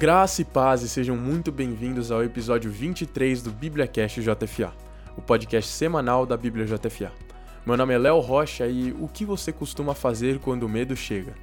Graça e paz e sejam muito bem-vindos ao episódio 23 do BíbliaCast JFA, o podcast semanal da Bíblia JFA. Meu nome é Léo Rocha e o que você costuma fazer quando o medo chega?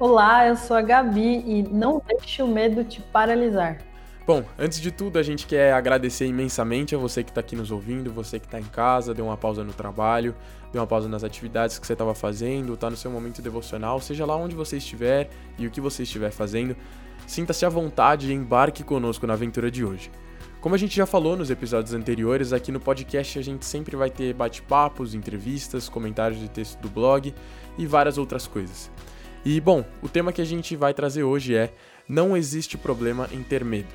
Olá, eu sou a Gabi e não deixe o medo te paralisar. Bom, antes de tudo, a gente quer agradecer imensamente a você que está aqui nos ouvindo, você que está em casa, deu uma pausa no trabalho, deu uma pausa nas atividades que você estava fazendo, está no seu momento devocional, seja lá onde você estiver e o que você estiver fazendo. Sinta-se à vontade e embarque conosco na aventura de hoje. Como a gente já falou nos episódios anteriores, aqui no podcast a gente sempre vai ter bate-papos, entrevistas, comentários de texto do blog e várias outras coisas. E bom, o tema que a gente vai trazer hoje é Não existe problema em ter medo.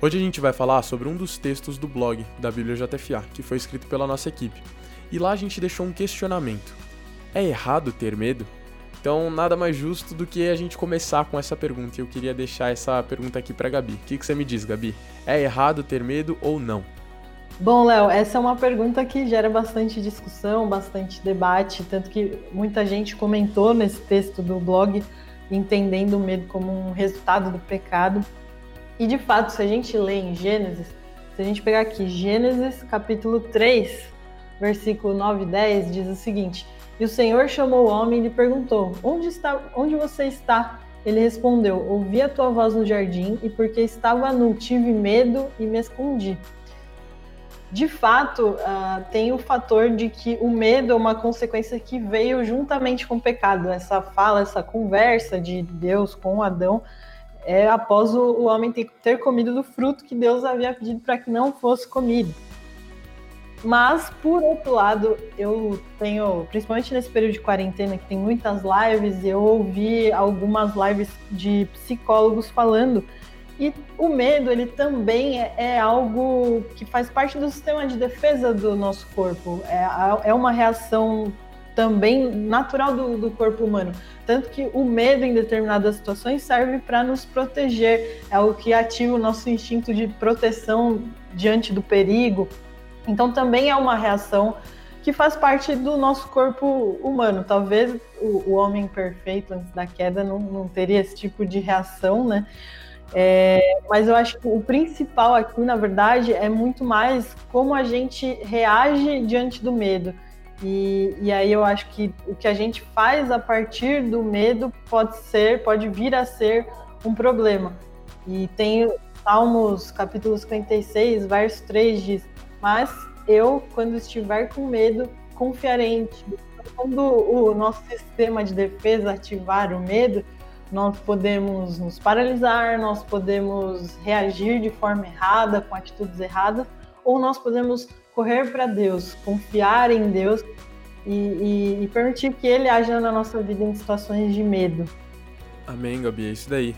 Hoje a gente vai falar sobre um dos textos do blog da Bíblia JFA, que foi escrito pela nossa equipe. E lá a gente deixou um questionamento: É errado ter medo? Então, nada mais justo do que a gente começar com essa pergunta. E eu queria deixar essa pergunta aqui para Gabi. O que, que você me diz, Gabi? É errado ter medo ou não? Bom, Léo, essa é uma pergunta que gera bastante discussão, bastante debate, tanto que muita gente comentou nesse texto do blog, entendendo o medo como um resultado do pecado. E de fato, se a gente lê em Gênesis, se a gente pegar aqui Gênesis capítulo 3, versículo 9 e 10, diz o seguinte: e o Senhor chamou o homem e lhe perguntou: Onde está? Onde você está? Ele respondeu: Ouvi a tua voz no jardim e porque estava nu tive medo e me escondi. De fato, uh, tem o fator de que o medo é uma consequência que veio juntamente com o pecado. Essa fala, essa conversa de Deus com Adão é após o, o homem ter, comido do fruto que Deus havia pedido para que não fosse comido. Mas, por outro lado, eu tenho, principalmente nesse período de quarentena, que tem muitas lives, eu ouvi algumas lives de psicólogos falando. E o medo, ele também é, é algo que faz parte do sistema de defesa do nosso corpo. É, é uma reação também natural do, do, corpo humano. Tanto que o medo em determinadas situações serve para nos proteger, é o que ativa o nosso instinto de proteção diante do perigo. Então também é uma reação que faz parte do nosso corpo humano. Talvez o, o homem perfeito antes da queda não, não, teria esse tipo de reação, né? É, mas eu acho que o principal aqui, na verdade, é muito mais como a gente reage diante do medo. E, e, aí eu acho que o que a gente faz a partir do medo pode ser, pode vir a ser um problema. E tem Salmos capítulo 56, verso 3 diz: mas eu, quando estiver com medo, confiarei em ti. Quando o nosso sistema de defesa ativar o medo, nós podemos nos paralisar, nós podemos reagir de forma errada, com atitudes erradas, ou nós podemos correr para Deus, confiar em Deus e, e, e, permitir que Ele haja na nossa vida em situações de medo. Amém, Gabi, é isso daí.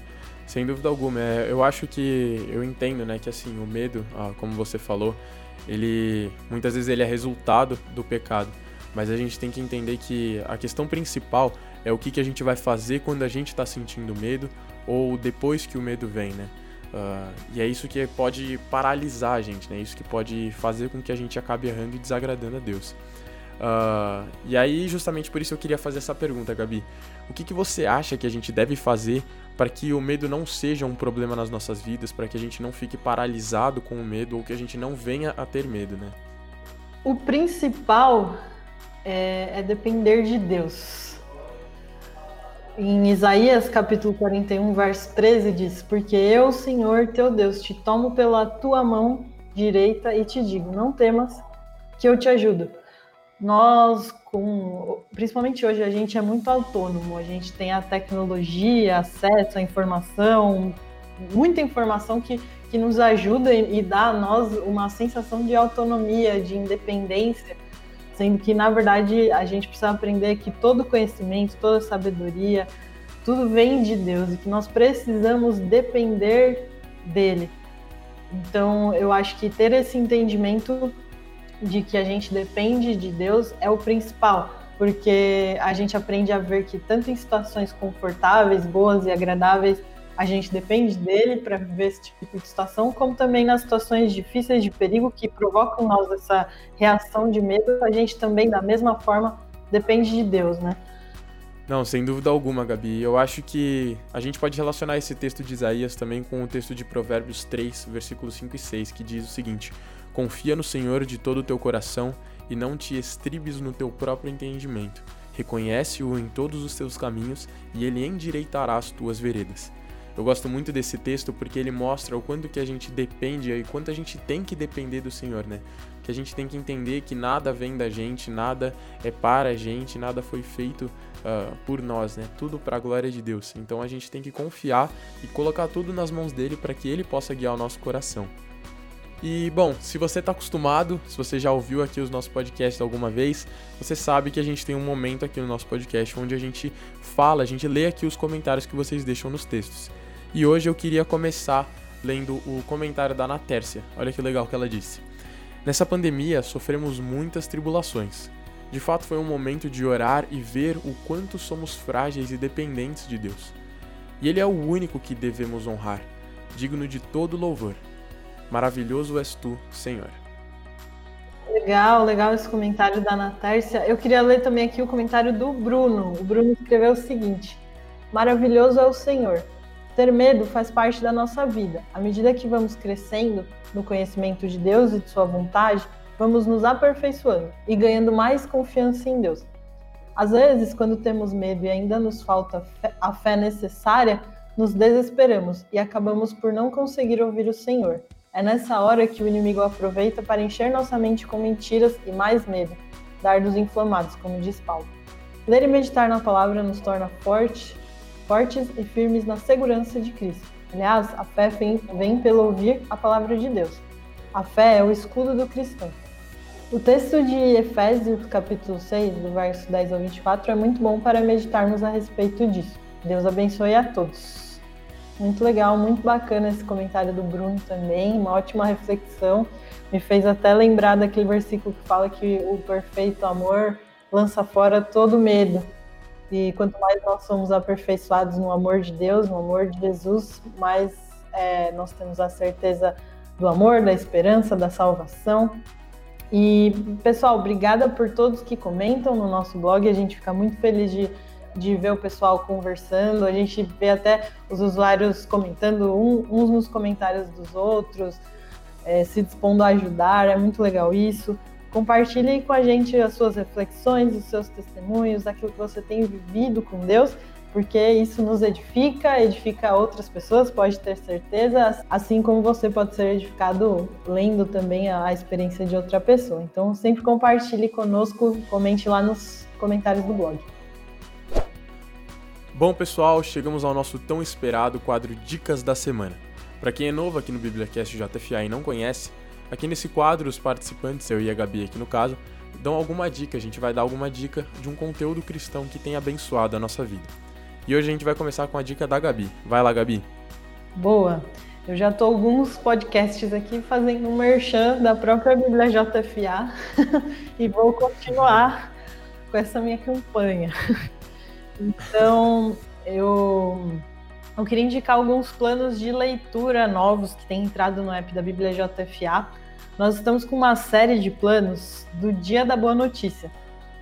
Sem dúvida alguma. É, eu acho que eu entendo, né, que assim, o medo, ah, como você falou, ele muitas vezes ele é resultado do pecado. Mas a gente tem que entender que a questão principal é o que, que a gente vai fazer quando a gente está sentindo medo ou depois que o medo vem, né? Uh, e é isso que pode paralisar a gente, né? Isso que pode fazer com que a gente acabe errando e desagradando a Deus. Uh, e aí, justamente por isso eu queria fazer essa pergunta, Gabi. O que, que você acha que a gente deve fazer para que o medo não seja um problema nas nossas vidas, para que a gente não fique paralisado com o medo ou que a gente não venha a ter medo, né? O principal é, é depender de Deus. Em Isaías capítulo 41, verso 13 diz: Porque eu, Senhor teu Deus, te tomo pela tua mão direita e te digo: Não temas, que eu te ajudo nós, com, principalmente hoje, a gente é muito autônomo, a gente tem a tecnologia, acesso à informação, muita informação que, que nos ajuda e, e dá a nós uma sensação de autonomia, de independência, sendo que, na verdade, a gente precisa aprender que todo conhecimento, toda sabedoria, tudo vem de Deus e que nós precisamos depender dele. Então, eu acho que ter esse entendimento de que a gente depende de Deus é o principal, porque a gente aprende a ver que tanto em situações confortáveis, boas e agradáveis, a gente depende dele para viver esse tipo de situação, como também nas situações difíceis de perigo que provocam nós essa reação de medo, a gente também da mesma forma depende de Deus, né? Não, sem dúvida alguma, Gabi. Eu acho que a gente pode relacionar esse texto de Isaías também com o texto de Provérbios 3, versículos 5 e 6, que diz o seguinte: Confia no Senhor de todo o teu coração e não te estribes no teu próprio entendimento. Reconhece-o em todos os teus caminhos e ele endireitará as tuas veredas. Eu gosto muito desse texto porque ele mostra o quanto que a gente depende e quanto a gente tem que depender do Senhor, né? Que a gente tem que entender que nada vem da gente, nada é para a gente, nada foi feito uh, por nós, né? Tudo para a glória de Deus. Então a gente tem que confiar e colocar tudo nas mãos dele para que ele possa guiar o nosso coração. E bom, se você está acostumado, se você já ouviu aqui os nossos podcasts alguma vez, você sabe que a gente tem um momento aqui no nosso podcast onde a gente fala, a gente lê aqui os comentários que vocês deixam nos textos. E hoje eu queria começar lendo o comentário da Ana Tércia. Olha que legal que ela disse. Nessa pandemia sofremos muitas tribulações. De fato, foi um momento de orar e ver o quanto somos frágeis e dependentes de Deus. E Ele é o único que devemos honrar, digno de todo louvor. Maravilhoso és tu, Senhor. Legal, legal esse comentário da Ana Tércia. Eu queria ler também aqui o comentário do Bruno. O Bruno escreveu o seguinte: Maravilhoso é o Senhor. Ter medo faz parte da nossa vida. À medida que vamos crescendo no conhecimento de Deus e de Sua vontade, vamos nos aperfeiçoando e ganhando mais confiança em Deus. Às vezes, quando temos medo e ainda nos falta a fé necessária, nos desesperamos e acabamos por não conseguir ouvir o Senhor. É nessa hora que o inimigo aproveita para encher nossa mente com mentiras e mais medo, dardos inflamados, como diz Paulo. Ler e meditar na palavra nos torna forte, fortes e firmes na segurança de Cristo. Aliás, a fé vem, pelo ouvir a palavra de Deus. A fé é o escudo do cristão. O texto de Efésios, capítulo 6, do verso 10 ao 24, é muito bom para meditarmos a respeito disso. Deus abençoe a todos. Muito legal, muito bacana esse comentário do Bruno também, uma ótima reflexão. Me fez até lembrar daquele versículo que fala que o perfeito amor lança fora todo medo. E quanto mais nós somos aperfeiçoados no amor de Deus, no amor de Jesus, mais é, nós temos a certeza do amor, da esperança, da salvação. E, pessoal, obrigada por todos que comentam no nosso blog. A gente fica muito feliz de de ver o pessoal conversando, a gente vê até os usuários comentando um, uns nos comentários dos outros, é, se dispondo a ajudar, é muito legal isso. Compartilhe com a gente as suas reflexões, os seus testemunhos, aquilo que você tem vivido com Deus, porque isso nos edifica, edifica outras pessoas, pode ter certeza, assim como você pode ser edificado lendo também a experiência de outra pessoa. Então, sempre compartilhe conosco, comente lá nos comentários do blog. Bom, pessoal, chegamos ao nosso tão esperado quadro Dicas da Semana. Para quem é novo aqui no BibliaCast JFA e não conhece, aqui nesse quadro os participantes, eu e a Gabi aqui no caso, dão alguma dica, a gente vai dar alguma dica de um conteúdo cristão que tem abençoado a nossa vida. E hoje a gente vai começar com a dica da Gabi. Vai lá, Gabi. Boa! Eu já estou alguns podcasts aqui fazendo um merchan da própria Bíblia JFA e vou continuar com essa minha campanha. Então, eu, eu queria indicar alguns planos de leitura novos que têm entrado no app da Bíblia JFA. Nós estamos com uma série de planos do Dia da Boa Notícia.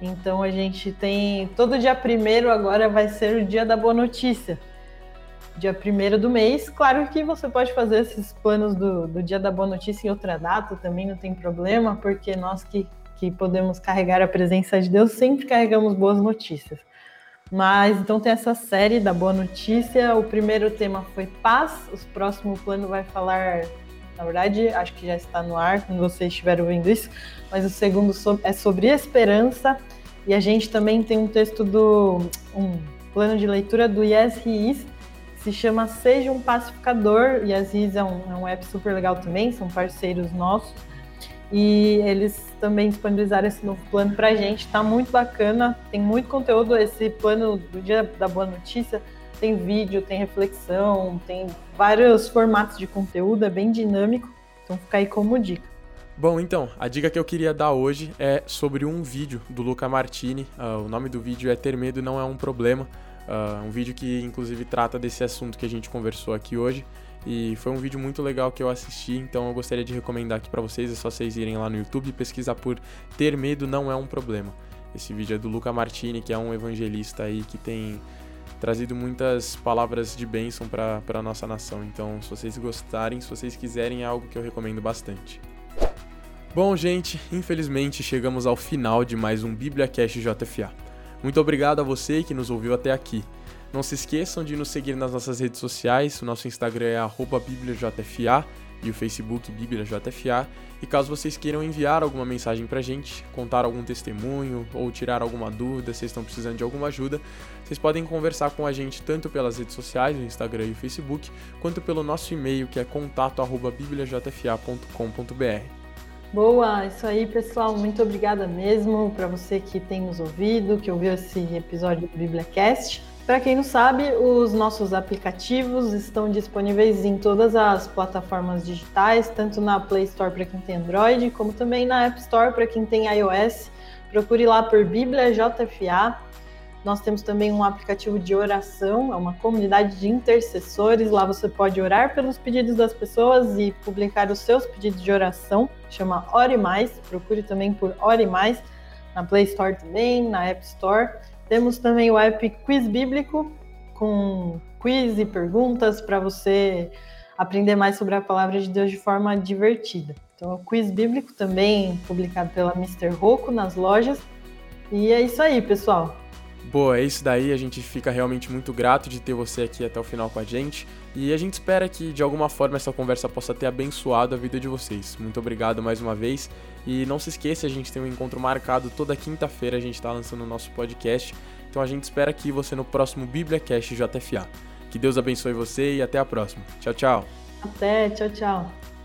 Então a gente tem. Todo dia primeiro agora vai ser o dia da boa notícia. Dia primeiro do mês. Claro que você pode fazer esses planos do, do dia da boa notícia em outra data, também não tem problema, porque nós que, que podemos carregar a presença de Deus sempre carregamos boas notícias. Mas então tem essa série da Boa Notícia. O primeiro tema foi paz, o próximo plano vai falar, na verdade, acho que já está no ar quando vocês estiverem ouvindo isso, mas o segundo é sobre esperança. E a gente também tem um texto do um plano de leitura do Yes He Is, que se chama Seja um Pacificador. Yes He Is é um, é um app super legal também, são parceiros nossos. E eles também disponibilizaram esse novo plano para a gente. Está muito bacana, tem muito conteúdo. Esse plano do Dia da Boa Notícia tem vídeo, tem reflexão, tem vários formatos de conteúdo, é bem dinâmico. Então fica aí como dica. Bom, então, a dica que eu queria dar hoje é sobre um vídeo do Luca Martini. Uh, o nome do vídeo é Ter Medo Não É Um Problema. Uh, um vídeo que, inclusive, trata desse assunto que a gente conversou aqui hoje. E foi um vídeo muito legal que eu assisti, então eu gostaria de recomendar aqui para vocês. É só vocês irem lá no YouTube e pesquisar por Ter Medo Não É Um Problema. Esse vídeo é do Luca Martini, que é um evangelista aí que tem trazido muitas palavras de bênção para a nossa nação. Então, se vocês gostarem, se vocês quiserem, é algo que eu recomendo bastante. Bom, gente, infelizmente chegamos ao final de mais um BíbliaCast JFA. Muito obrigado a você que nos ouviu até aqui. Não se esqueçam de nos seguir nas nossas redes sociais, o nosso Instagram é BíbliaJFA e o Facebook BíbliaJFA. E caso vocês queiram enviar alguma mensagem pra gente, contar algum testemunho ou tirar alguma dúvida, vocês estão precisando de alguma ajuda, vocês podem conversar com a gente tanto pelas redes sociais, o Instagram e o Facebook, quanto pelo nosso e-mail que é contato@bibliajfa.com.br. Boa, isso aí, pessoal. Muito obrigada mesmo para você que tem nos ouvido, que ouviu esse episódio do BibliaCast. Para quem não sabe, os nossos aplicativos estão disponíveis em todas as plataformas digitais, tanto na Play Store para quem tem Android, como também na App Store para quem tem iOS. Procure lá por Bíblia JFA. Nós temos também um aplicativo de oração, é uma comunidade de intercessores. Lá você pode orar pelos pedidos das pessoas e publicar os seus pedidos de oração. Chama Ore Mais. Procure também por Ore Mais na Play Store também, na App Store. Temos também o app Quiz Bíblico, com quiz e perguntas para você aprender mais sobre a palavra de Deus de forma divertida. Então, o Quiz Bíblico também publicado pela Mr. Rocco nas lojas. E é isso aí, pessoal. Boa, é isso daí. A gente fica realmente muito grato de ter você aqui até o final com a gente. E a gente espera que de alguma forma essa conversa possa ter abençoado a vida de vocês. Muito obrigado mais uma vez. E não se esqueça, a gente tem um encontro marcado toda quinta-feira. A gente está lançando o nosso podcast. Então a gente espera aqui você no próximo BíbliaCast JFA. Que Deus abençoe você e até a próxima. Tchau, tchau. Até, tchau, tchau.